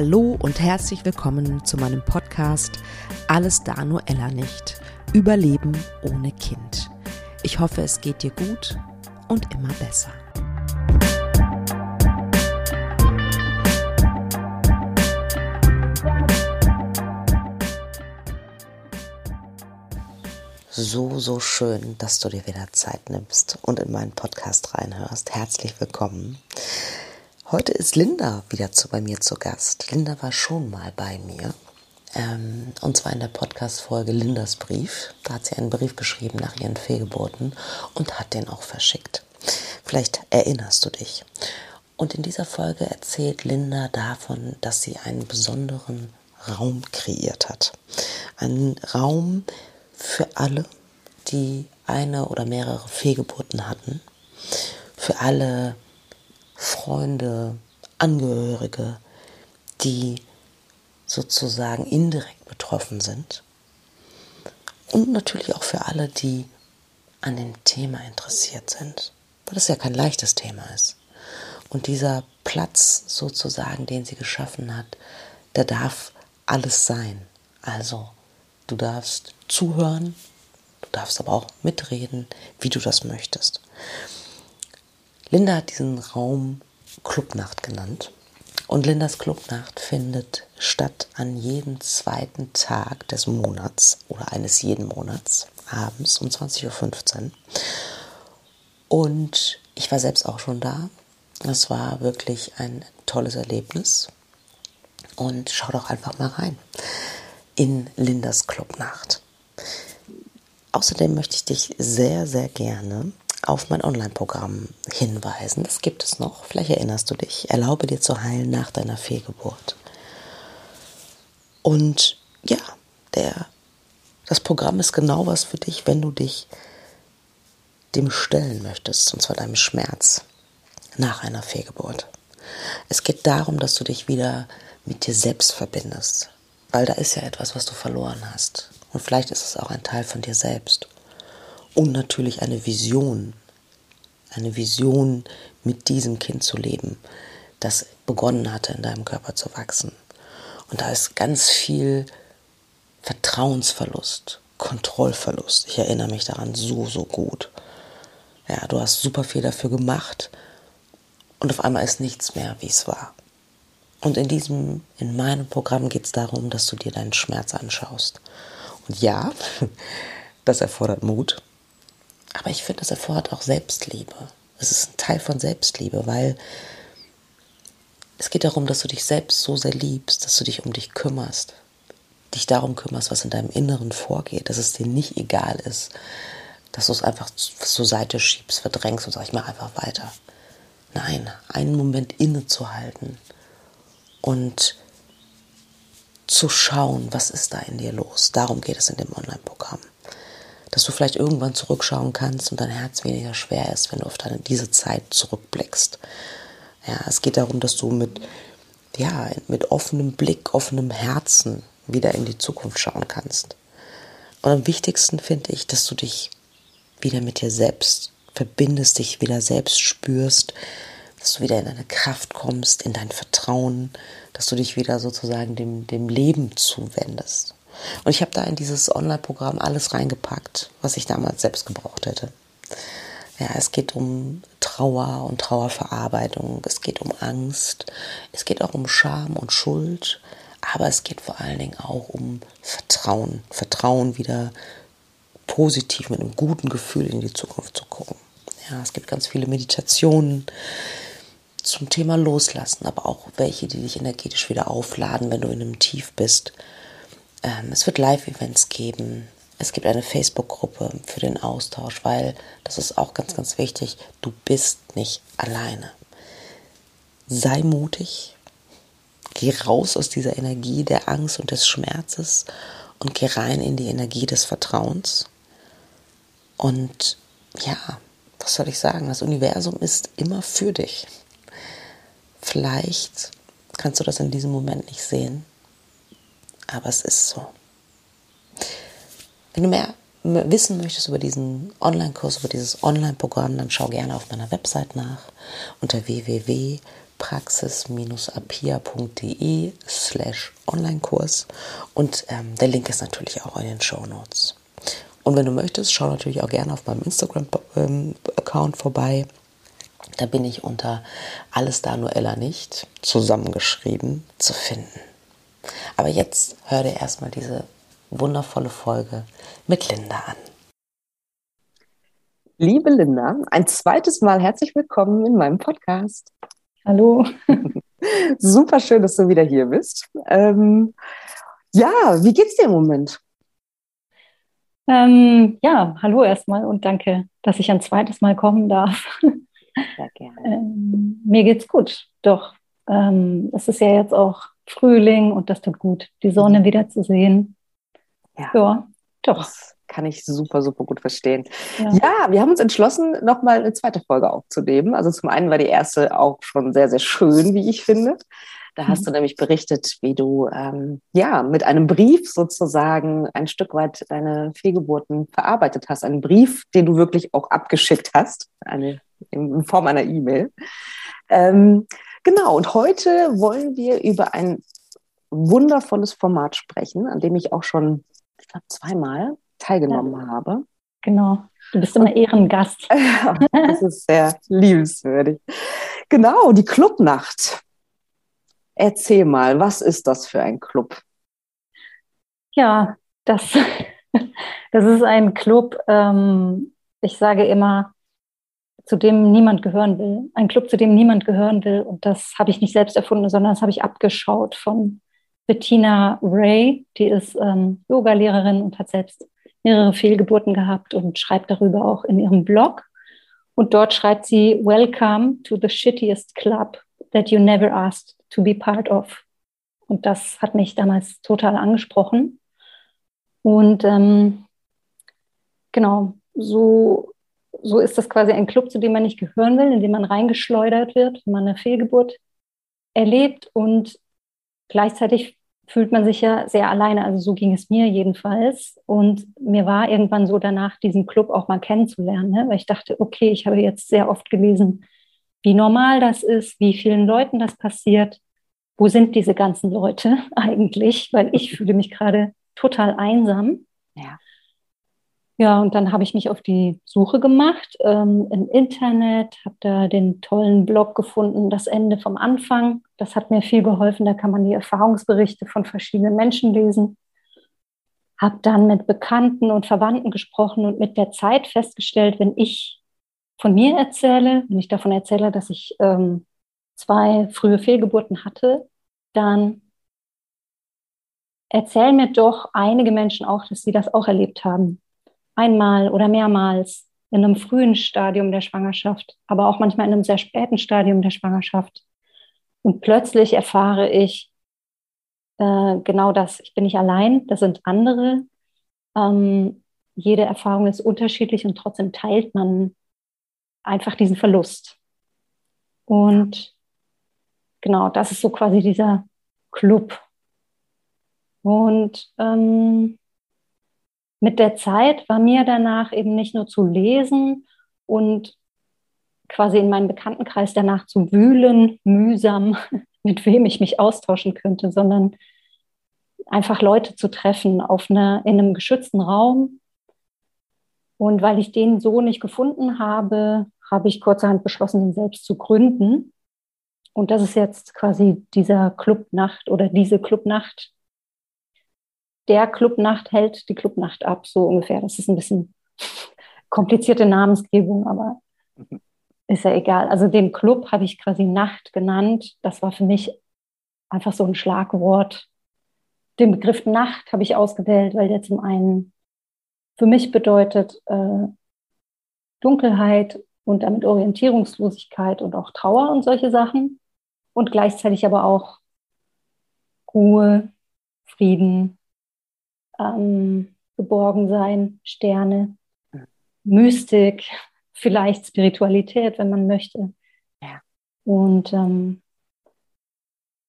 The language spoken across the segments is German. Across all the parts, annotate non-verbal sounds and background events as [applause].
Hallo und herzlich willkommen zu meinem Podcast Alles da nur Ella nicht. Überleben ohne Kind. Ich hoffe, es geht dir gut und immer besser. So, so schön, dass du dir wieder Zeit nimmst und in meinen Podcast reinhörst. Herzlich willkommen. Heute ist Linda wieder zu, bei mir zu Gast. Linda war schon mal bei mir. Ähm, und zwar in der Podcast-Folge Lindas Brief. Da hat sie einen Brief geschrieben nach ihren Fehlgeburten und hat den auch verschickt. Vielleicht erinnerst du dich. Und in dieser Folge erzählt Linda davon, dass sie einen besonderen Raum kreiert hat. Einen Raum für alle, die eine oder mehrere Fehlgeburten hatten. Für alle Freunde, Angehörige, die sozusagen indirekt betroffen sind. Und natürlich auch für alle, die an dem Thema interessiert sind, weil das ja kein leichtes Thema ist. Und dieser Platz sozusagen, den sie geschaffen hat, der darf alles sein. Also, du darfst zuhören, du darfst aber auch mitreden, wie du das möchtest. Linda hat diesen Raum Clubnacht genannt. Und Lindas Clubnacht findet statt an jedem zweiten Tag des Monats oder eines jeden Monats abends um 20.15 Uhr. Und ich war selbst auch schon da. Es war wirklich ein tolles Erlebnis. Und schau doch einfach mal rein in Lindas Clubnacht. Außerdem möchte ich dich sehr, sehr gerne auf mein Online-Programm hinweisen. Das gibt es noch. Vielleicht erinnerst du dich. Erlaube dir zu heilen nach deiner Fehlgeburt. Und ja, der, das Programm ist genau was für dich, wenn du dich dem stellen möchtest, und zwar deinem Schmerz nach einer Fehlgeburt. Es geht darum, dass du dich wieder mit dir selbst verbindest, weil da ist ja etwas, was du verloren hast. Und vielleicht ist es auch ein Teil von dir selbst und natürlich eine Vision, eine Vision mit diesem Kind zu leben, das begonnen hatte in deinem Körper zu wachsen. Und da ist ganz viel Vertrauensverlust, Kontrollverlust. Ich erinnere mich daran so, so gut. Ja, du hast super viel dafür gemacht und auf einmal ist nichts mehr, wie es war. Und in diesem, in meinem Programm geht es darum, dass du dir deinen Schmerz anschaust. Und ja, [laughs] das erfordert Mut. Aber ich finde, es erfordert auch Selbstliebe. Es ist ein Teil von Selbstliebe, weil es geht darum, dass du dich selbst so sehr liebst, dass du dich um dich kümmerst, dich darum kümmerst, was in deinem Inneren vorgeht, dass es dir nicht egal ist, dass du es einfach zur Seite schiebst, verdrängst und sagst, ich mache einfach weiter. Nein, einen Moment innezuhalten und zu schauen, was ist da in dir los. Darum geht es in dem Online-Programm dass du vielleicht irgendwann zurückschauen kannst und dein Herz weniger schwer ist, wenn du auf deine, diese Zeit zurückblickst. Ja, es geht darum, dass du mit, ja, mit offenem Blick, offenem Herzen wieder in die Zukunft schauen kannst. Und am wichtigsten finde ich, dass du dich wieder mit dir selbst verbindest, dich wieder selbst spürst, dass du wieder in deine Kraft kommst, in dein Vertrauen, dass du dich wieder sozusagen dem, dem Leben zuwendest. Und ich habe da in dieses Online-Programm alles reingepackt, was ich damals selbst gebraucht hätte. Ja, es geht um Trauer und Trauerverarbeitung, es geht um Angst, es geht auch um Scham und Schuld, aber es geht vor allen Dingen auch um Vertrauen. Vertrauen wieder positiv mit einem guten Gefühl in die Zukunft zu gucken. Ja, es gibt ganz viele Meditationen zum Thema Loslassen, aber auch welche, die dich energetisch wieder aufladen, wenn du in einem Tief bist. Ähm, es wird Live-Events geben. Es gibt eine Facebook-Gruppe für den Austausch, weil das ist auch ganz, ganz wichtig. Du bist nicht alleine. Sei mutig. Geh raus aus dieser Energie der Angst und des Schmerzes und geh rein in die Energie des Vertrauens. Und ja, was soll ich sagen? Das Universum ist immer für dich. Vielleicht kannst du das in diesem Moment nicht sehen, aber es ist so. Wenn du mehr wissen möchtest über diesen Online-Kurs, über dieses Online-Programm, dann schau gerne auf meiner Website nach unter www.ellanicht.de praxis-apia.de slash Online-Kurs und ähm, der Link ist natürlich auch in den Show Notes. Und wenn du möchtest, schau natürlich auch gerne auf meinem Instagram-Account vorbei. Da bin ich unter alles da nur Ella nicht zusammengeschrieben zu finden. Aber jetzt hör dir erstmal diese wundervolle Folge mit Linda an. Liebe Linda, ein zweites Mal herzlich willkommen in meinem Podcast. Hallo. [laughs] Super schön, dass du wieder hier bist. Ähm, ja, wie geht's dir im Moment? Ähm, ja, hallo erstmal und danke, dass ich ein zweites Mal kommen darf. Sehr gerne. [laughs] Ähm, mir geht's gut, doch. Ähm, es ist ja jetzt auch Frühling und das tut gut, die Sonne mhm. wieder zu sehen. Ja, ja doch. Das kann ich super, super gut verstehen. Ja, ja wir haben uns entschlossen, nochmal eine zweite Folge aufzunehmen. Also zum einen war die erste auch schon sehr, sehr schön, wie ich finde. Da hast mhm. du nämlich berichtet, wie du ähm, ja mit einem Brief sozusagen ein Stück weit deine Fehlgeburten verarbeitet hast. Einen Brief, den du wirklich auch abgeschickt hast, eine, in Form einer E-Mail. Ähm, genau, und heute wollen wir über ein wundervolles Format sprechen, an dem ich auch schon, ich glaube, zweimal teilgenommen ja. habe. Genau. Du bist immer Ehrengast. [laughs] das ist sehr liebenswürdig. Genau, die Clubnacht. Erzähl mal, was ist das für ein Club? Ja, das, [laughs] das ist ein Club, ähm, ich sage immer, zu dem niemand gehören will. Ein Club, zu dem niemand gehören will. Und das habe ich nicht selbst erfunden, sondern das habe ich abgeschaut von Bettina Ray. Die ist ähm, Yoga-Lehrerin und hat selbst mehrere Fehlgeburten gehabt und schreibt darüber auch in ihrem Blog. Und dort schreibt sie, Welcome to the shittiest club that you never asked to be part of. Und das hat mich damals total angesprochen. Und ähm, genau, so, so ist das quasi ein Club, zu dem man nicht gehören will, in dem man reingeschleudert wird, wenn man eine Fehlgeburt erlebt. Und gleichzeitig fühlt man sich ja sehr alleine. Also so ging es mir jedenfalls. Und mir war irgendwann so danach, diesen Club auch mal kennenzulernen, ne? weil ich dachte, okay, ich habe jetzt sehr oft gelesen, wie normal das ist, wie vielen Leuten das passiert. Wo sind diese ganzen Leute [laughs] eigentlich? Weil ich fühle mich gerade total einsam. Ja. Ja, und dann habe ich mich auf die Suche gemacht ähm, im Internet, habe da den tollen Blog gefunden, das Ende vom Anfang. Das hat mir viel geholfen. Da kann man die Erfahrungsberichte von verschiedenen Menschen lesen. Habe dann mit Bekannten und Verwandten gesprochen und mit der Zeit festgestellt, wenn ich von mir erzähle, wenn ich davon erzähle, dass ich ähm, zwei frühe Fehlgeburten hatte, dann erzählen mir doch einige Menschen auch, dass sie das auch erlebt haben. Einmal oder mehrmals in einem frühen Stadium der Schwangerschaft, aber auch manchmal in einem sehr späten Stadium der Schwangerschaft. Und plötzlich erfahre ich äh, genau das. Ich bin nicht allein, das sind andere. Ähm, jede Erfahrung ist unterschiedlich und trotzdem teilt man einfach diesen Verlust. Und genau, das ist so quasi dieser Club. Und ähm, mit der Zeit war mir danach eben nicht nur zu lesen und quasi in meinem Bekanntenkreis danach zu wühlen, mühsam, [laughs] mit wem ich mich austauschen könnte, sondern einfach Leute zu treffen auf einer, in einem geschützten Raum. Und weil ich den so nicht gefunden habe, habe ich kurzerhand beschlossen, ihn selbst zu gründen. Und das ist jetzt quasi dieser Clubnacht oder diese Clubnacht. Der Clubnacht hält die Clubnacht ab, so ungefähr. Das ist ein bisschen [laughs] komplizierte Namensgebung, aber ist ja egal. Also den Club habe ich quasi Nacht genannt. Das war für mich einfach so ein Schlagwort. Den Begriff Nacht habe ich ausgewählt, weil der zum einen für mich bedeutet äh, Dunkelheit und damit Orientierungslosigkeit und auch Trauer und solche Sachen und gleichzeitig aber auch Ruhe, Frieden, ähm, Geborgensein, Sterne, Mystik, vielleicht Spiritualität, wenn man möchte. Ja. Und ähm,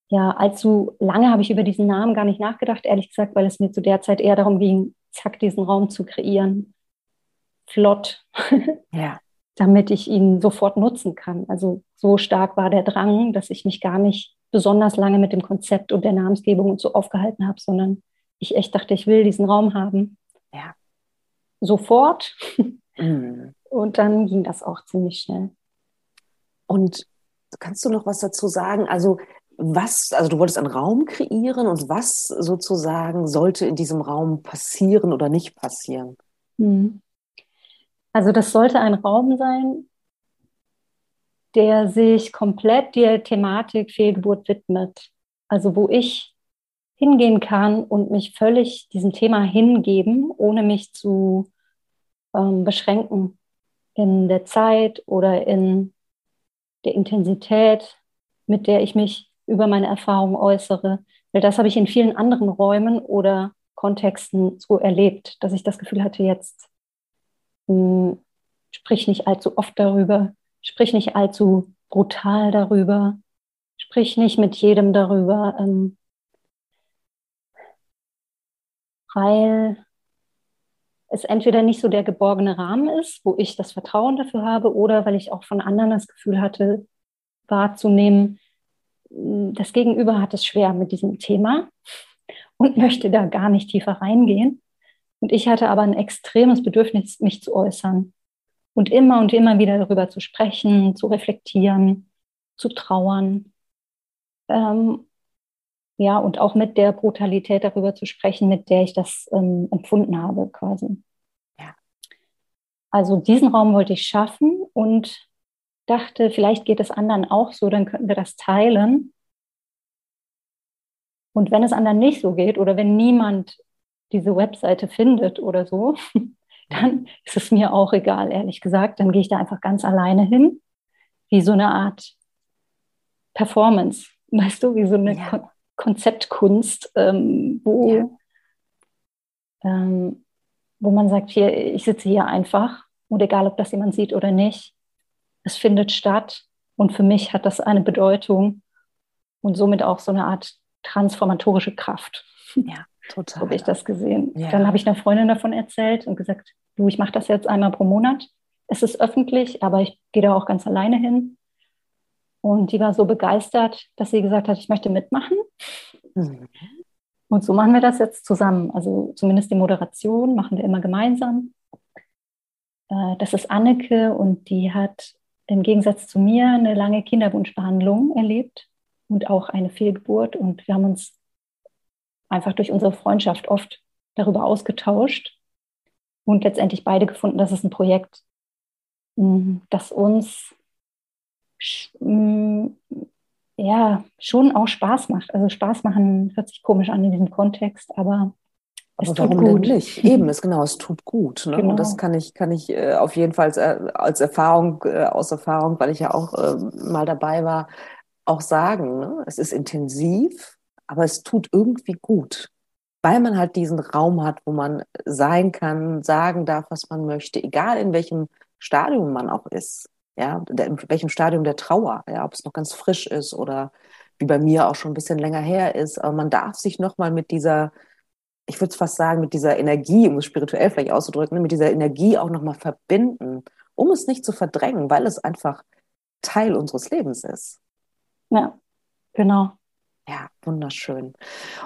ja, allzu lange habe ich über diesen Namen gar nicht nachgedacht, ehrlich gesagt, weil es mir zu der Zeit eher darum ging, zack, diesen Raum zu kreieren. Flott. [laughs] Ja damit ich ihn sofort nutzen kann. Also so stark war der Drang, dass ich mich gar nicht besonders lange mit dem Konzept und der Namensgebung und so aufgehalten habe, sondern ich echt dachte, ich will diesen Raum haben. Ja. Sofort. Mhm. Und dann ging das auch ziemlich schnell. Und kannst du noch was dazu sagen? Also was, also du wolltest einen Raum kreieren und was sozusagen sollte in diesem Raum passieren oder nicht passieren? Mhm. Also das sollte ein Raum sein, der sich komplett der Thematik Fehlgeburt widmet. Also wo ich hingehen kann und mich völlig diesem Thema hingeben, ohne mich zu ähm, beschränken in der Zeit oder in der Intensität, mit der ich mich über meine Erfahrungen äußere. Weil das habe ich in vielen anderen Räumen oder Kontexten so erlebt, dass ich das Gefühl hatte, jetzt mh, hm, sprich nicht allzu oft darüber, sprich nicht allzu brutal darüber, sprich nicht mit jedem darüber, ähm, weil es entweder nicht so der geborgene Rahmen ist, wo ich das Vertrauen dafür habe, oder weil ich auch von anderen das Gefühl hatte, wahrzunehmen, hm, das Gegenüber hat es schwer mit diesem Thema und [laughs] möchte da gar nicht tiefer reingehen. Und ich hatte aber ein extremes Bedürfnis, mich zu äußern und immer und immer wieder darüber zu sprechen, zu reflektieren, zu trauern. Ähm, ja, und auch mit der Brutalität darüber zu sprechen, mit der ich das ähm, empfunden habe, quasi. Ja. Also diesen Raum wollte ich schaffen und dachte, vielleicht geht es anderen auch so, dann könnten wir das teilen. Und wenn es anderen nicht so geht oder wenn niemand diese Webseite findet oder so, [laughs] dann ist es mir auch egal, ehrlich gesagt. Dann gehe ich da einfach ganz alleine hin, wie so eine Art Performance, [laughs] weißt du, wie so eine ja. Kon Konzeptkunst, ähm, wo, ja. ähm, wo man sagt, hier, ich sitze hier einfach und egal, ob das jemand sieht oder nicht, es findet statt und für mich hat das eine Bedeutung und somit auch so eine Art transformatorische Kraft. Ja. [laughs] Total. So habe ich das gesehen. Ja. Dann habe ich einer Freundin davon erzählt und gesagt, du, ich mache das jetzt einmal pro Monat. Es ist öffentlich, aber ich gehe da auch ganz alleine hin. Und die war so begeistert, dass sie gesagt hat, ich möchte mitmachen. Mhm. Und so machen wir das jetzt zusammen. Also zumindest die Moderation machen wir immer gemeinsam. Äh, das ist Anneke und die hat im Gegensatz zu mir eine lange Kinderwunschbehandlung erlebt und auch eine Fehlgeburt. Und wir haben uns einfach durch unsere Freundschaft oft darüber ausgetauscht und letztendlich beide gefunden, dass es ein Projekt, mm, das uns ja schon auch Spaß macht. Also Spaß machen hört sich komisch an in diesem Kontext, aber aber warum gut. denn nicht? [laughs] Eben, ist genau, es tut gut. Ne? Genau. Und das kann ich, kann ich äh, auf jeden Fall als, äh, als Erfahrung, äh, aus Erfahrung, weil ich ja auch äh, mal dabei war, auch sagen. Ne? Es ist intensiv, aber es tut irgendwie gut, weil man halt diesen Raum hat, wo man sein kann, sagen darf, was man möchte, egal in welchem Stadium man auch ist. Ja, in welchem Stadium der Trauer, ja, ob es noch ganz frisch ist oder wie bei mir auch schon ein bisschen länger her ist. Aber man darf sich nochmal mit dieser, ich würde es fast sagen, mit dieser Energie, um es spirituell vielleicht auszudrücken, mit dieser Energie auch nochmal verbinden, um es nicht zu verdrängen, weil es einfach Teil unseres Lebens ist. Ja, genau. Ja, wunderschön.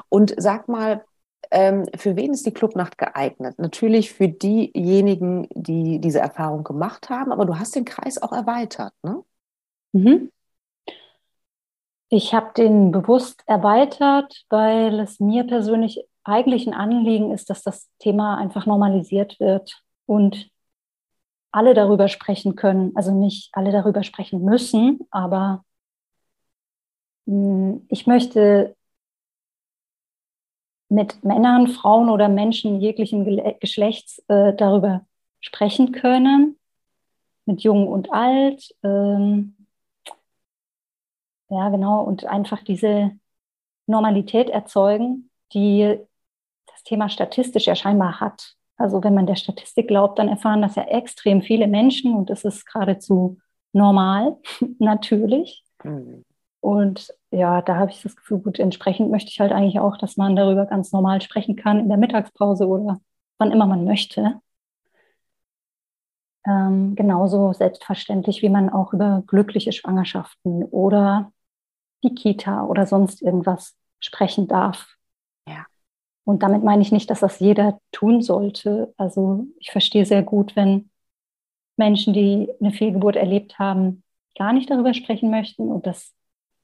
Und sag mal, für wen ist die Clubnacht geeignet? Natürlich für diejenigen, die diese Erfahrung gemacht haben, aber du hast den Kreis auch erweitert, ne? Mhm. Ich habe den bewusst erweitert, weil es mir persönlich eigentlich ein Anliegen ist, dass das Thema einfach normalisiert wird und alle darüber sprechen können. Also nicht alle darüber sprechen müssen, aber hm, ich möchte mit Männern, Frauen oder Menschen jeglichen Geschlechts äh, darüber sprechen können, mit Jung und Alt. Ähm, ja, genau, und einfach diese Normalität erzeugen, die das Thema statistisch ja scheinbar hat. Also wenn man der Statistik glaubt, dann erfahren das ja extrem viele Menschen und das ist geradezu normal, [laughs] natürlich. Mhm. Und ja, da habe ich das Gefühl, gut, entsprechend möchte ich halt eigentlich auch, dass man darüber ganz normal sprechen kann in der Mittagspause oder wann immer man möchte. ähm, genauso selbstverständlich, wie man auch über glückliche Schwangerschaften oder die Kita oder sonst irgendwas sprechen darf. Ja. Und damit meine ich nicht, dass das jeder tun sollte. Also ich verstehe sehr gut, wenn Menschen, die eine Fehlgeburt erlebt haben, gar nicht darüber sprechen möchten und das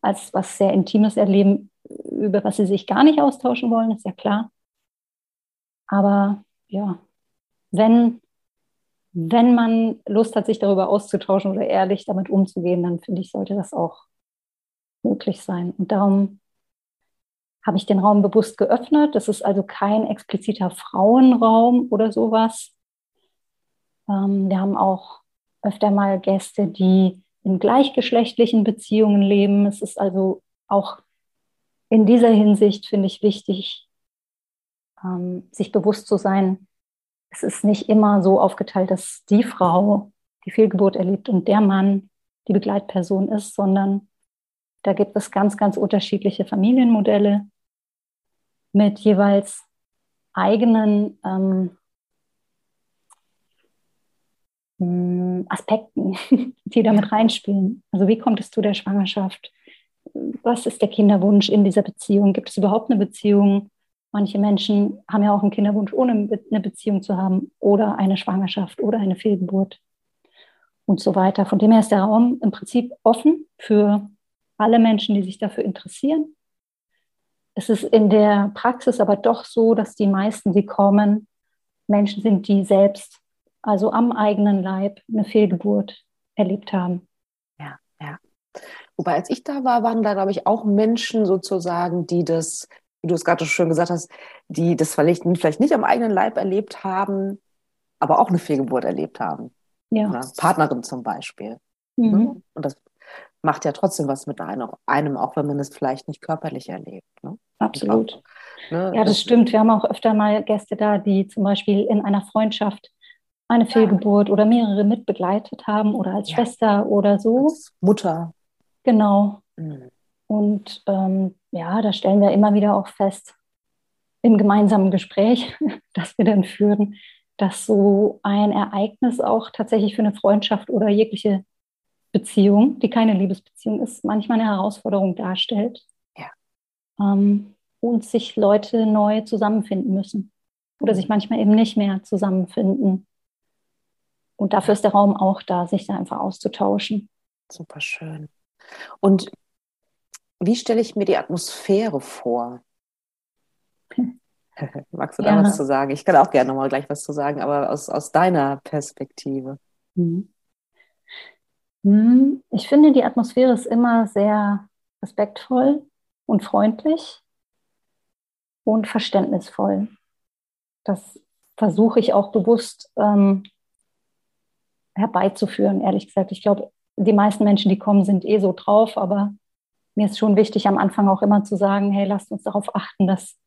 als was sehr Intimes erleben, über was sie sich gar nicht austauschen wollen, ist ja klar. Aber ja, wenn, wenn man Lust hat, sich darüber auszutauschen oder ehrlich damit umzugehen, dann finde ich, sollte das auch möglich sein. Und darum habe ich den Raum bewusst geöffnet. Das ist also kein expliziter Frauenraum oder sowas. Ähm, wir haben auch öfter mal Gäste, die in gleichgeschlechtlichen Beziehungen leben. Es ist also auch in dieser Hinsicht, finde ich, wichtig, ähm, sich bewusst zu sein, es ist nicht immer so aufgeteilt, dass die Frau die Fehlgeburt erlebt und der Mann die Begleitperson ist, sondern da gibt es ganz, ganz unterschiedliche Familienmodelle mit jeweils eigenen ähm, hm, Aspekten, [laughs] die damit reinspielen. Also wie kommt es zu der Schwangerschaft? Was ist der Kinderwunsch in dieser Beziehung? Gibt es überhaupt eine Beziehung? Manche Menschen haben ja auch einen Kinderwunsch, ohne eine Beziehung zu haben oder eine Schwangerschaft oder eine Fehlgeburt und so weiter. Von dem her ist der Raum im Prinzip offen für alle Menschen, die sich dafür interessieren. Es ist in der Praxis aber doch so, dass die meisten, die kommen, Menschen sind, die selbst, also am eigenen Leib, eine Fehlgeburt erlebt haben. Ja, ja. Wobei, als ich da war, waren da, glaube ich, auch Menschen sozusagen, die das wie du es gerade schon gesagt hast, die das vielleicht, vielleicht nicht am eigenen Leib erlebt haben, aber auch eine Fehlgeburt erlebt haben. Ja. Oder Partnerin zum Beispiel. Mhm. Ne? Und das macht ja trotzdem was mit einem, einem, auch wenn man es vielleicht nicht körperlich erlebt. Ne? Absolut. Auch, ne, ja, das, das stimmt. Wir haben auch öfter mal Gäste da, die zum Beispiel in einer Freundschaft eine Fehlgeburt oder mehrere mitbegleitet haben oder als ja. Schwester oder so. Als Mutter. Genau. Mhm. Und ähm, ja, da stellen wir immer wieder auch fest, im gemeinsamen Gespräch, [laughs] das wir dann führen, dass so ein Ereignis auch tatsächlich für eine Freundschaft oder jegliche Beziehung, die keine Liebesbeziehung ist, manchmal eine Herausforderung darstellt. Ja. Ähm, und sich Leute neu zusammenfinden müssen oder sich manchmal eben nicht mehr zusammenfinden. Und dafür ist der Raum auch da, sich da einfach auszutauschen. Super schön. Und wie stelle ich mir die Atmosphäre vor? [laughs] Magst du da ja. was zu sagen? Ich kann auch gerne nochmal gleich was zu sagen, aber aus, aus deiner Perspektive. Mhm. Mhm. Ich finde, die Atmosphäre ist immer sehr respektvoll und freundlich und verständnisvoll. Das versuche ich auch bewusst ähm, herbeizuführen, ehrlich gesagt. Ich glaube, die meisten Menschen, die kommen, sind eh so drauf, aber mir ist schon wichtig, am Anfang auch immer zu sagen, hey, lasst uns darauf achten, dass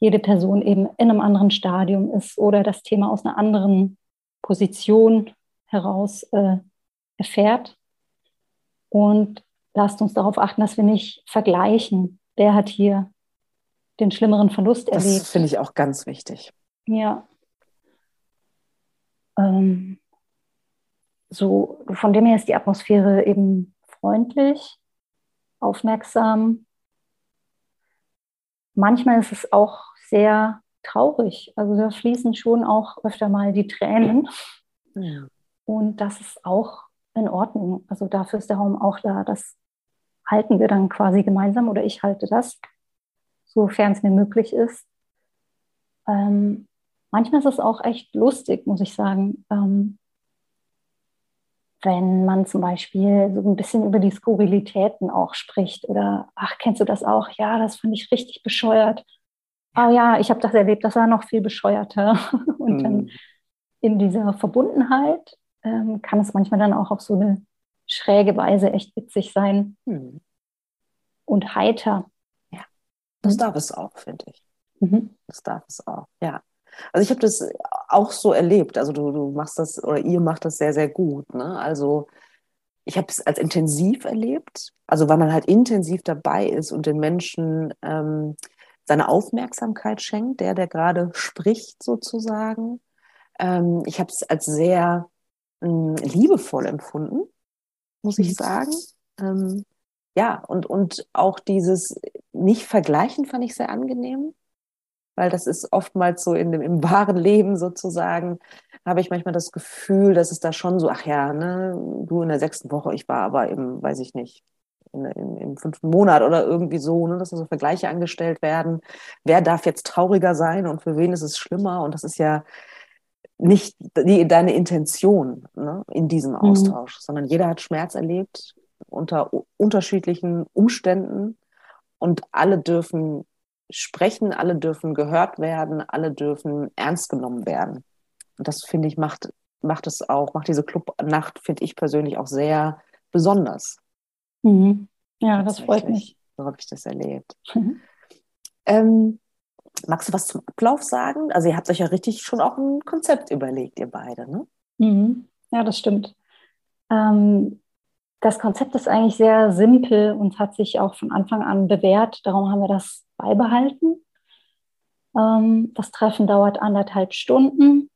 jede Person eben in einem anderen Stadium ist oder das Thema aus einer anderen Position heraus äh, erfährt. Und lasst uns darauf achten, dass wir nicht vergleichen, wer hat hier den schlimmeren Verlust das erlebt. Das finde ich auch ganz wichtig. Ja. Ähm, so, von dem her ist die Atmosphäre eben freundlich aufmerksam. Manchmal ist es auch sehr traurig. Also da fließen schon auch öfter mal die Tränen. Ja. Und das ist auch in Ordnung. Also dafür ist der Raum auch da. Das halten wir dann quasi gemeinsam oder ich halte das, sofern es mir möglich ist. Ähm, manchmal ist es auch echt lustig, muss ich sagen. Ähm, wenn man zum Beispiel so ein bisschen über die Skurrilitäten auch spricht oder, ach, kennst du das auch? Ja, das fand ich richtig bescheuert. Oh ja, ich habe das erlebt, das war noch viel bescheuerter. [laughs] Und mhm. dann in dieser Verbundenheit ähm, kann es manchmal dann auch auf so eine schräge Weise echt witzig sein mhm. und heiter. Ja, das mhm. darf es auch, finde ich. Mhm. Das darf es auch, ja. Also ich habe das auch so erlebt. Also du, du machst das oder ihr macht das sehr, sehr gut. Ne? Also ich habe es als intensiv erlebt. Also weil man halt intensiv dabei ist und den Menschen ähm, seine Aufmerksamkeit schenkt, der, der gerade spricht sozusagen. Ähm, ich habe es als sehr mh, liebevoll empfunden, muss ich sagen. Ähm, ja, und, und auch dieses Nicht-Vergleichen fand ich sehr angenehm, weil das ist oftmals so in dem, im wahren Leben sozusagen, habe ich manchmal das Gefühl, dass es da schon so, ach ja, ne, du in der sechsten Woche, ich war aber im, weiß ich nicht, in, in, im fünften Monat oder irgendwie so, ne, dass da so Vergleiche angestellt werden. Wer darf jetzt trauriger sein und für wen ist es schlimmer? Und das ist ja nicht die, deine Intention ne, in diesem mhm. Austausch, mhm. sondern jeder hat Schmerz erlebt unter unterschiedlichen Umständen und alle dürfen sprechen, alle dürfen gehört werden, alle dürfen ernst genommen werden. Und das finde ich macht, macht es auch, macht diese Clubnacht, finde ich persönlich auch sehr besonders. Mhm. Ja, das freut mich. So habe ich das erlebt. Mhm. Ähm, magst du was zum Ablauf sagen? Also ihr habt euch ja richtig schon auch ein Konzept überlegt, ihr beide, ne? Mhm. Ja, das stimmt. Ähm, das Konzept ist eigentlich sehr simpel und hat sich auch von Anfang an bewährt. Darum haben wir das beibehalten. Ähm, das Treffen dauert anderthalb Stunden.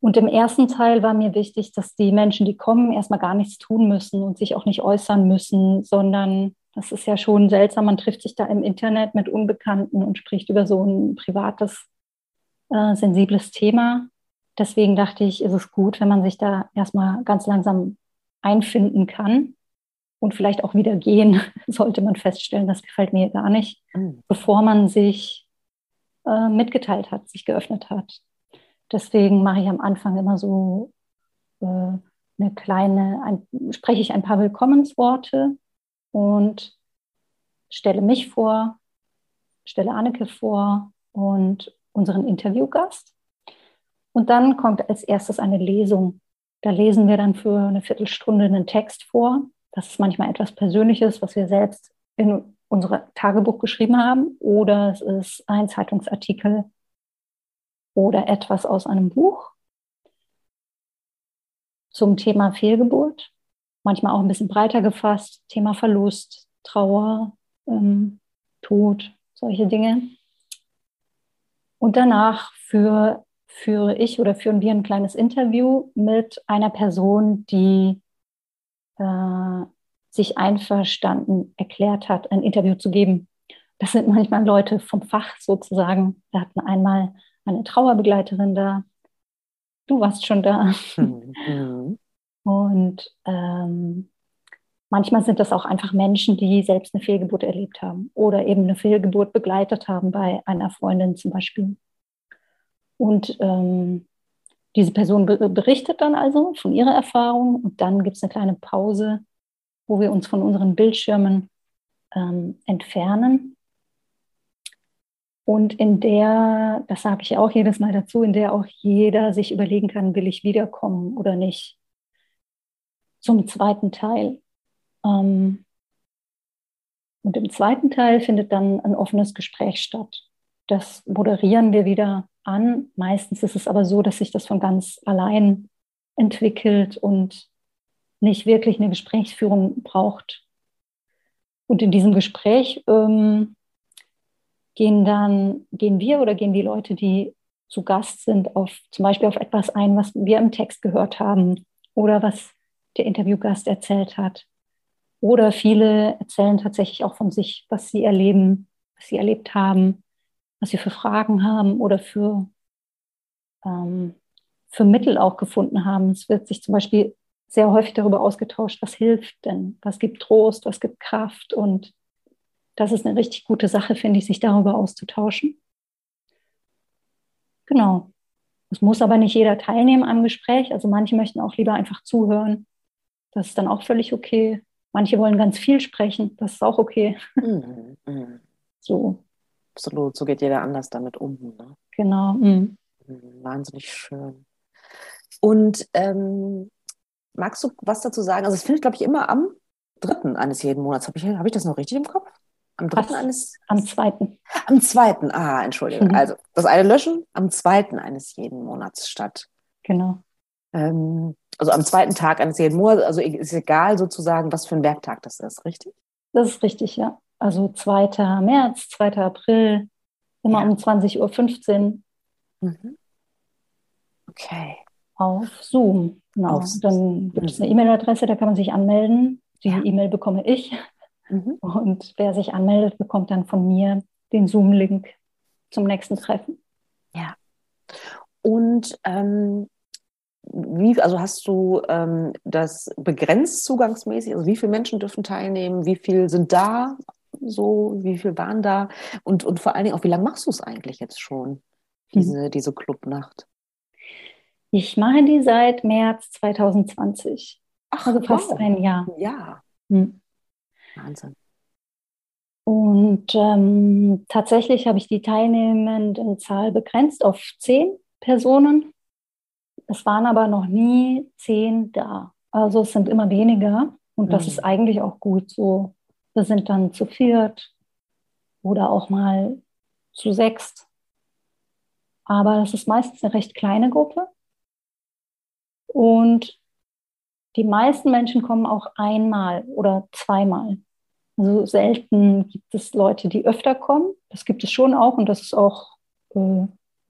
Und im ersten Teil war mir wichtig, dass die Menschen, die kommen, erstmal gar nichts tun müssen und sich auch nicht äußern müssen, sondern das ist ja schon seltsam. Man trifft sich da im Internet mit Unbekannten und spricht über so ein privates, äh, sensibles Thema. Deswegen dachte ich, ist es gut, wenn man sich da erstmal ganz langsam einfinden kann und vielleicht auch wieder gehen, [laughs] sollte man feststellen, das gefällt mir gar nicht, mhm. bevor man sich äh, mitgeteilt hat, sich geöffnet hat. Deswegen mache ich am Anfang immer so äh, eine kleine, ein, spreche ich ein paar Willkommensworte und stelle mich vor, stelle Anneke vor und unseren Interviewgast. Und dann kommt als erstes eine Lesung da lesen wir dann für eine Viertelstunde einen Text vor. Das ist manchmal etwas Persönliches, was wir selbst in unser Tagebuch geschrieben haben. Oder es ist ein Zeitungsartikel oder etwas aus einem Buch zum Thema Fehlgeburt. Manchmal auch ein bisschen breiter gefasst. Thema Verlust, Trauer, ähm, Tod, solche Dinge. Und danach für führe ich oder führen wir ein kleines Interview mit einer Person, die äh, sich einverstanden erklärt hat, ein Interview zu geben. Das sind manchmal Leute vom Fach sozusagen. Wir hatten einmal eine Trauerbegleiterin da. Du warst schon da. Mhm. Und ähm, manchmal sind das auch einfach Menschen, die selbst eine Fehlgeburt erlebt haben oder eben eine Fehlgeburt begleitet haben bei einer Freundin zum Beispiel. Und ähm, diese Person berichtet dann also von ihrer Erfahrung und dann gibt es eine kleine Pause, wo wir uns von unseren Bildschirmen ähm, entfernen. Und in der, das sage ich auch jedes Mal dazu, in der auch jeder sich überlegen kann, will ich wiederkommen oder nicht. Zum zweiten Teil. Ähm, und im zweiten Teil findet dann ein offenes Gespräch statt. Das moderieren wir wieder an. Meistens ist es aber so, dass sich das von ganz allein entwickelt und nicht wirklich eine Gesprächsführung braucht. Und in diesem Gespräch ähm, gehen dann, gehen wir oder gehen die Leute, die zu Gast sind, auf zum Beispiel auf etwas ein, was wir im Text gehört haben oder was der Interviewgast erzählt hat. Oder viele erzählen tatsächlich auch von sich, was sie erleben, was sie erlebt haben was sie für Fragen haben oder für, ähm, für Mittel auch gefunden haben. Es wird sich zum Beispiel sehr häufig darüber ausgetauscht, was hilft denn, was gibt Trost, was gibt Kraft. Und das ist eine richtig gute Sache, finde ich, sich darüber auszutauschen. Genau. Es muss aber nicht jeder teilnehmen am Gespräch. Also manche möchten auch lieber einfach zuhören. Das ist dann auch völlig okay. Manche wollen ganz viel sprechen. Das ist auch okay. Mhm. mhm. So. Absolut, so geht jeder anders damit um. Ne? Genau. Mhm. mhm. Wahnsinnig schön. Und ähm, magst du was dazu sagen? Also es findet, glaube ich, immer am dritten eines jeden Monats. Habe ich, hab ich das noch richtig im Kopf? Am dritten eines? Am zweiten. Am zweiten, ah, Entschuldigung. Mhm. Also das eine löschen, am zweiten eines jeden Monats statt. Genau. Ähm, also am zweiten Tag eines jeden Monats, also ist egal sozusagen, was für ein Werktag das ist, richtig? Das ist richtig, ja. Also 2. März, 2. April, immer ja. um 20.15 Uhr. Mhm. Okay. Auf Zoom, genau. Auf, Dann gibt es eine E-Mail-Adresse, da kann man sich anmelden. Die ja. E-Mail bekomme ich. Mhm. Und wer sich anmeldet, bekommt dann von mir den Zoom-Link zum nächsten Treffen. Ja. Und ähm, wie, also hast du ähm, das begrenzt zugangsmäßig? Also wie viele Menschen dürfen teilnehmen? Wie viele sind da? So, wie viele waren da? Und, und vor allen Dingen auch, wie lange machst du es eigentlich jetzt schon, diese, mhm. diese Clubnacht? Ich mache die seit März 2020. Ach, also fast wow. ein Jahr. Ja. Hm. Wahnsinn. Und ähm, tatsächlich habe ich die teilnehmenden Zahl begrenzt auf zehn Personen. Es waren aber noch nie zehn da. Also es sind immer weniger und das mhm. ist eigentlich auch gut so. Wir sind dann zu viert oder auch mal zu sechst. Aber das ist meistens eine recht kleine Gruppe. Und die meisten Menschen kommen auch einmal oder zweimal. Also selten gibt es Leute, die öfter kommen. Das gibt es schon auch und das ist auch, äh,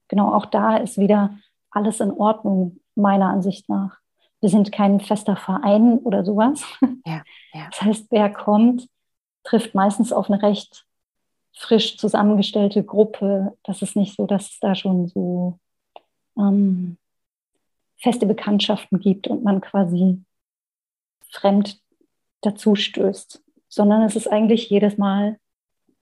genau, auch da ist wieder alles in Ordnung, meiner Ansicht nach. Wir sind kein fester Verein oder sowas. Ja, ja. Das heißt, wer kommt, trifft meistens auf eine recht frisch zusammengestellte Gruppe. Das ist nicht so, dass es da schon so ähm, feste Bekanntschaften gibt und man quasi fremd dazu stößt, sondern es ist eigentlich jedes Mal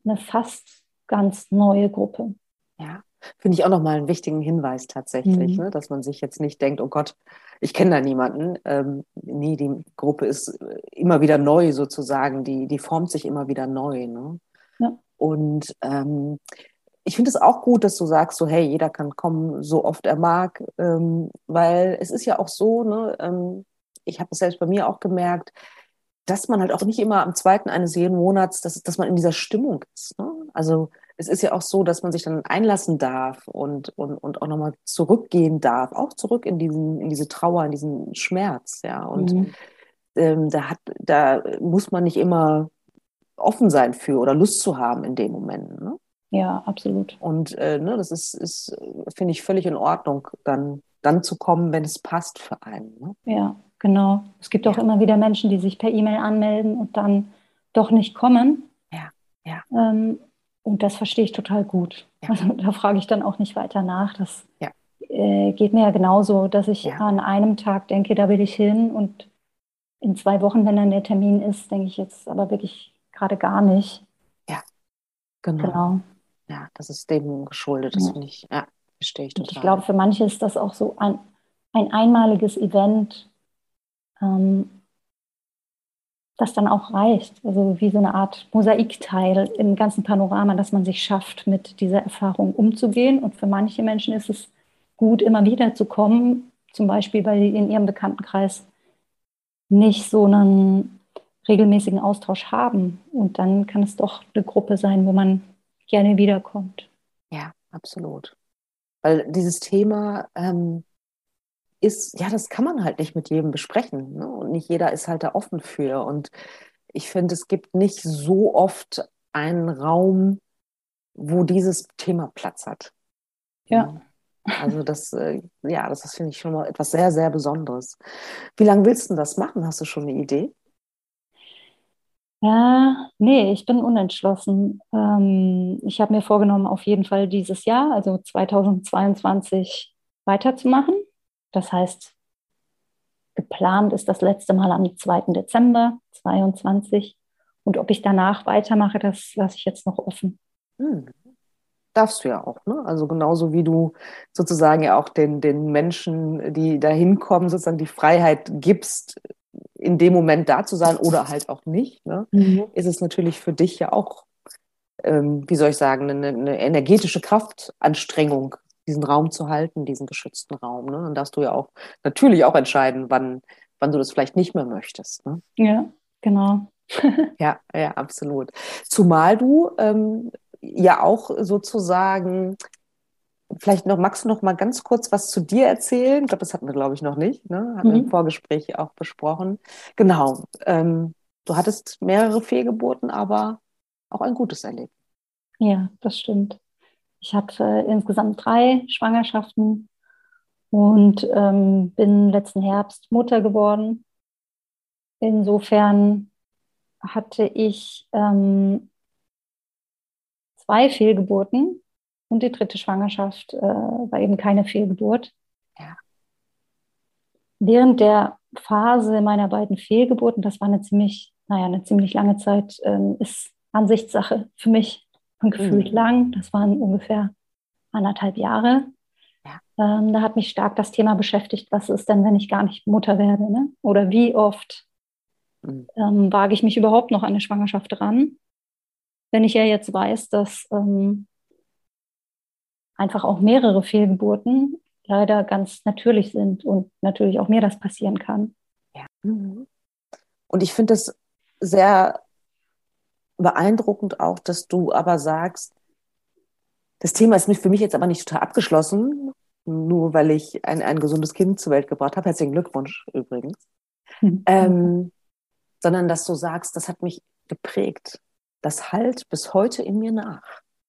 eine fast ganz neue Gruppe. Ja, finde ich auch nochmal einen wichtigen Hinweis tatsächlich, mhm. ne? dass man sich jetzt nicht denkt, oh Gott, ich kenne da niemanden. Ähm, nee, die Gruppe ist immer wieder neu sozusagen, die, die formt sich immer wieder neu. Ne? Ja. Und ähm, ich finde es auch gut, dass du sagst, so hey, jeder kann kommen, so oft er mag, ähm, weil es ist ja auch so, ne, ähm, ich habe es selbst bei mir auch gemerkt, dass man halt auch nicht immer am zweiten eines jeden Monats, dass, dass man in dieser Stimmung ist. Ne? Also es ist ja auch so, dass man sich dann einlassen darf und, und, und auch nochmal zurückgehen darf, auch zurück in, diesen, in diese Trauer, in diesen Schmerz, ja. Und mhm. ähm, da, hat, da muss man nicht immer offen sein für oder Lust zu haben in dem Moment. Ne? Ja, absolut. Und äh, ne, das ist, ist finde ich, völlig in Ordnung, dann, dann zu kommen, wenn es passt für einen. Ne? Ja, genau. Es gibt auch immer wieder Menschen, die sich per E-Mail anmelden und dann doch nicht kommen. Ja, ja. Ähm, und das verstehe ich total gut. Ja. Also da frage ich dann auch nicht weiter nach. Das ja. äh, geht mir ja genauso, dass ich ja. an einem Tag denke, da will ich hin und in zwei Wochen, wenn dann der Termin ist, denke ich jetzt aber wirklich gerade gar nicht. Ja, genau. genau ja, das ist dem geschuldet. Das finde ich, ja, verstehe ich total. Und ich glaube, für manche ist das auch so ein, ein einmaliges Event, ähm, das dann auch reicht. Also wie so eine Art Mosaikteil im ganzen Panorama, dass man sich schafft, mit dieser Erfahrung umzugehen. Und für manche Menschen ist es gut, immer wieder zu kommen, zum Beispiel, weil sie in ihrem Bekanntenkreis nicht so einen regelmäßigen Austausch haben. Und dann kann es doch eine Gruppe sein, wo man gerne wiederkommt. Ja, absolut. Weil dieses Thema ähm, ist, ja, das kann man halt nicht mit jedem besprechen. Ne? Und nicht jeder ist halt da offen für. Und ich finde, es gibt nicht so oft einen Raum, wo dieses Thema Platz hat. Ja. Also das, äh, ja, das ist, finde ich, schon mal etwas sehr, sehr Besonderes. Wie lange willst du das machen? Hast du schon eine Idee? Ja, nee, ich bin unentschlossen. Ähm, ich habe mir vorgenommen, auf jeden Fall dieses Jahr, also 2022, weiterzumachen. Das heißt, geplant ist das letzte Mal am 2. Dezember 2022. Und ob ich danach weitermache, das lasse ich jetzt noch offen. Hm. Darfst du ja auch, ne? Also genauso wie du sozusagen ja auch den, den Menschen, die da hinkommen, sozusagen die Freiheit gibst, in dem Moment da zu sein oder halt auch nicht, ne, mhm. ist es natürlich für dich ja auch, ähm, wie soll ich sagen, eine, eine, energetische Kraftanstrengung, diesen Raum zu halten, diesen geschützten Raum. Ne? Dann darfst du ja auch natürlich auch entscheiden, wann, wann du das vielleicht nicht mehr möchtest. Ne? Ja, genau. [laughs] ja, ja, absolut. Zumal du ähm, ja auch sozusagen Vielleicht noch, magst du noch mal ganz kurz was zu dir erzählen? Ich glaube, das hatten wir, glaube ich, noch nicht. Ne? Hatten mhm. wir im Vorgespräch auch besprochen. Genau. Ähm, du hattest mehrere Fehlgeburten, aber auch ein gutes erlebt. Ja, das stimmt. Ich hatte insgesamt drei Schwangerschaften und ähm, bin letzten Herbst Mutter geworden. Insofern hatte ich ähm, zwei Fehlgeburten und die dritte Schwangerschaft äh, war eben keine Fehlgeburt. Ja. Während der Phase meiner beiden Fehlgeburten, das war eine ziemlich, naja, eine ziemlich lange Zeit, ähm, ist Ansichtssache für mich und gefühlt mhm. lang. Das waren ungefähr anderthalb Jahre. Ja. Ähm, da hat mich stark das Thema beschäftigt, was ist denn, wenn ich gar nicht Mutter werde? Ne? Oder wie oft mhm. ähm, wage ich mich überhaupt noch an eine Schwangerschaft ran? Wenn ich ja jetzt weiß, dass ähm, einfach auch mehrere Fehlgeburten leider ganz natürlich sind und natürlich auch mir das passieren kann. Ja. Mhm. Und ich finde es sehr beeindruckend auch, dass du aber sagst, das Thema ist für mich jetzt aber nicht total abgeschlossen, nur weil ich ein, ein gesundes Kind zur Welt gebracht habe. Herzlichen Glückwunsch übrigens. Mhm. Ähm, sondern dass du sagst, das hat mich geprägt. Das halt bis heute in mir nach.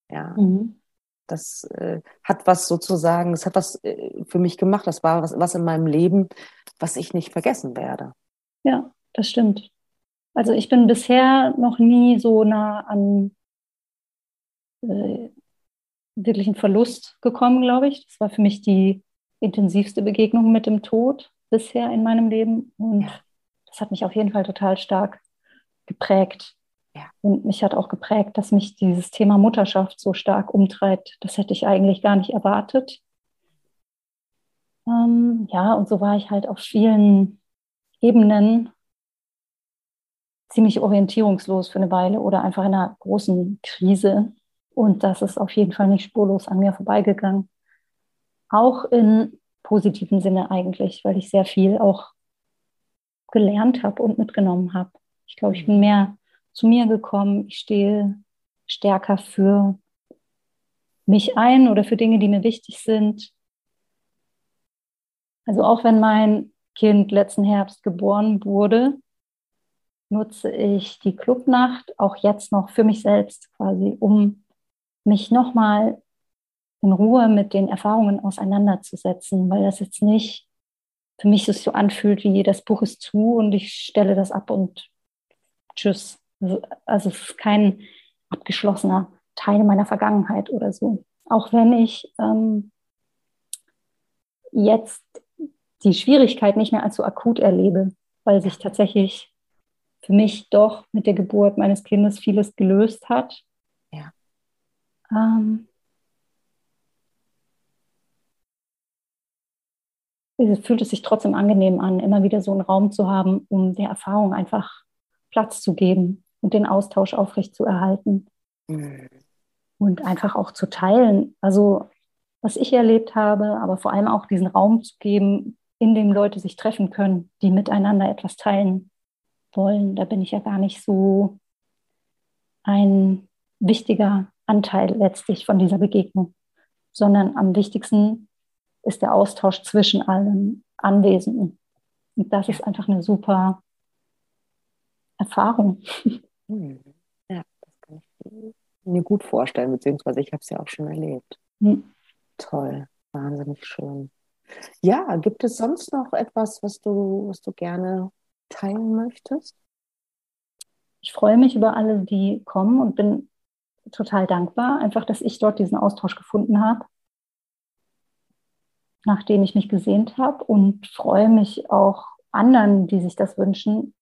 Ja. Mhm. Das äh, hat was sozusagen, es hat was äh, für mich gemacht. Das war was, was in meinem Leben, was ich nicht vergessen werde. Ja, das stimmt. Also ich bin bisher noch nie so nah an äh, wirklichen Verlust gekommen, glaube ich. Das war für mich die intensivste Begegnung mit dem Tod bisher in meinem Leben. Und ja. das hat mich auf jeden Fall total stark geprägt. Ja. Und mich hat auch geprägt, dass mich dieses Thema Mutterschaft so stark umtreibt. Das hätte ich eigentlich gar nicht erwartet. Ähm, ja, und so war ich halt auf vielen Ebenen ziemlich orientierungslos für eine Weile oder einfach in einer großen Krise. Und das ist auf jeden Fall nicht spurlos an mir vorbeigegangen. Auch in positiven Sinne eigentlich, weil ich sehr viel auch gelernt habe und mitgenommen habe. Ich glaube, ich bin mehr zu mir gekommen. Ich stehe stärker für mich ein oder für Dinge, die mir wichtig sind. Also auch wenn mein Kind letzten Herbst geboren wurde, nutze ich die Clubnacht auch jetzt noch für mich selbst quasi, um mich nochmal in Ruhe mit den Erfahrungen auseinanderzusetzen, weil das jetzt nicht für mich so anfühlt, wie das Buch ist zu und ich stelle das ab und tschüss. Also, also es ist kein abgeschlossener Teil meiner Vergangenheit oder so. Auch wenn ich ähm, jetzt die Schwierigkeit nicht mehr so akut erlebe, weil sich tatsächlich für mich doch mit der Geburt meines Kindes vieles gelöst hat. Ja. Ähm, fühlt es sich trotzdem angenehm an, immer wieder so einen Raum zu haben, um der Erfahrung einfach Platz zu geben und den Austausch aufrecht zu erhalten. Mhm. Und einfach auch zu teilen. Also, was ich erlebt habe, aber vor allem auch diesen Raum zu geben, in dem Leute sich treffen können, die miteinander etwas teilen wollen. Da bin ich ja gar nicht so ein wichtiger Anteil letztlich von dieser Begegnung, sondern am wichtigsten ist der Austausch zwischen allen Anwesenden. Und das ist einfach eine super Erfahrung. Hm. Ja, das kann ich mir gut vorstellen, beziehungsweise ich habe es ja auch schon erlebt. Hm. Toll, wahnsinnig schön. Ja, gibt es sonst noch etwas, was du, was du gerne teilen möchtest? Ich freue mich über alle, die kommen und bin total dankbar, einfach, dass ich dort diesen Austausch gefunden habe, nach dem ich mich gesehnt habe und freue mich auch anderen, die sich das wünschen,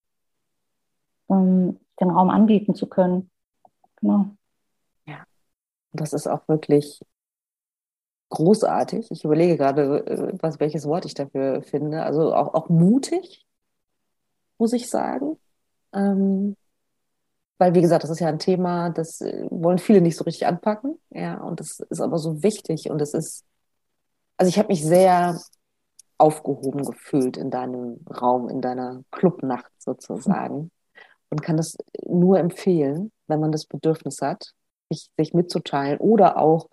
um den Raum anbieten zu können. Genau. Ja, das ist auch wirklich großartig. Ich überlege gerade, äh, was, welches Wort ich dafür finde. Also auch, auch mutig, muss ich sagen. Ähm, weil, wie gesagt, das ist ja ein Thema, das äh, wollen viele nicht so richtig anpacken. Ja, und das ist aber so wichtig und es ist, also ich habe mich sehr aufgehoben gefühlt in deinem Raum, in deiner Clubnacht sozusagen und kann das nur empfehlen, wenn man das Bedürfnis hat, sich, mitzuteilen oder auch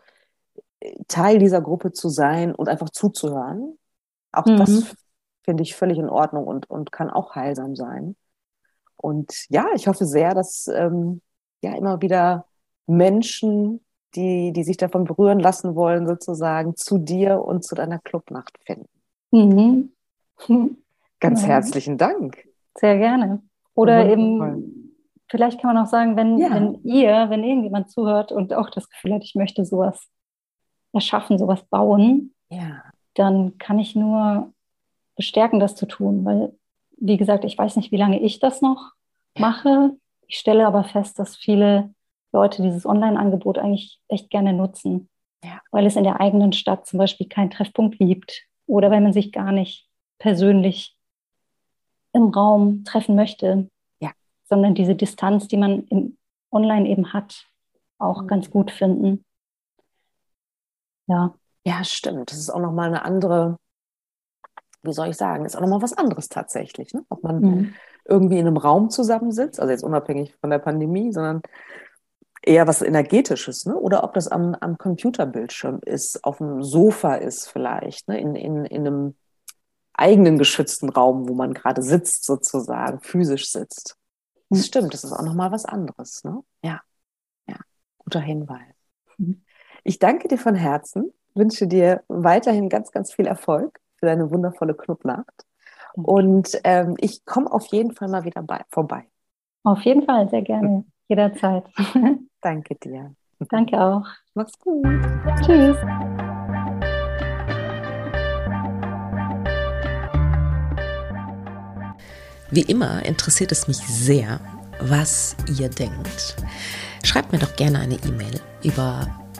äh, Teil dieser Gruppe zu sein und einfach zuzuhören. Auch mhm. das finde ich völlig in Ordnung und, und kann auch heilsam sein. Und ja, ich hoffe sehr, dass ähm, ja immer wieder Menschen, die, die sich davon berühren lassen wollen, sozusagen zu dir und zu deiner Clubnacht finden. Mhm. [laughs] Ganz ja. herzlichen Dank. Sehr gerne. Oder eben, vielleicht kann man auch sagen, wenn, ja. wenn ihr, wenn irgendjemand zuhört und auch das Gefühl hat, ich möchte sowas erschaffen, sowas bauen, ja. dann kann ich nur bestärken, das zu tun. Weil, wie gesagt, ich weiß nicht, wie lange ich das noch mache. Ich stelle aber fest, dass viele Leute dieses Online-Angebot eigentlich echt gerne nutzen, ja. weil es in der eigenen Stadt zum Beispiel keinen Treffpunkt gibt oder weil man sich gar nicht persönlich im Raum treffen möchte, ja. sondern diese Distanz, die man im Online eben hat, auch mhm. ganz gut finden. Ja. Ja, stimmt. Das ist auch nochmal eine andere, wie soll ich sagen, ist auch nochmal was anderes tatsächlich. Ne? Ob man mhm. irgendwie in einem Raum zusammensitzt, also jetzt unabhängig von der Pandemie, sondern eher was Energetisches, ne? oder ob das am, am Computerbildschirm ist, auf dem Sofa ist vielleicht, ne? in, in, in einem eigenen geschützten Raum, wo man gerade sitzt, sozusagen, physisch sitzt. Das mhm. stimmt, das ist auch nochmal was anderes. Ne? Ja, ja, guter Hinweis. Mhm. Ich danke dir von Herzen, wünsche dir weiterhin ganz, ganz viel Erfolg für deine wundervolle Clubnacht. Und ähm, ich komme auf jeden Fall mal wieder bei, vorbei. Auf jeden Fall, sehr gerne, jederzeit. [laughs] Danke dir. Danke auch. Mach's gut. Tschüss. Wie immer interessiert es mich sehr, was ihr denkt. Schreibt mir doch gerne eine E-Mail über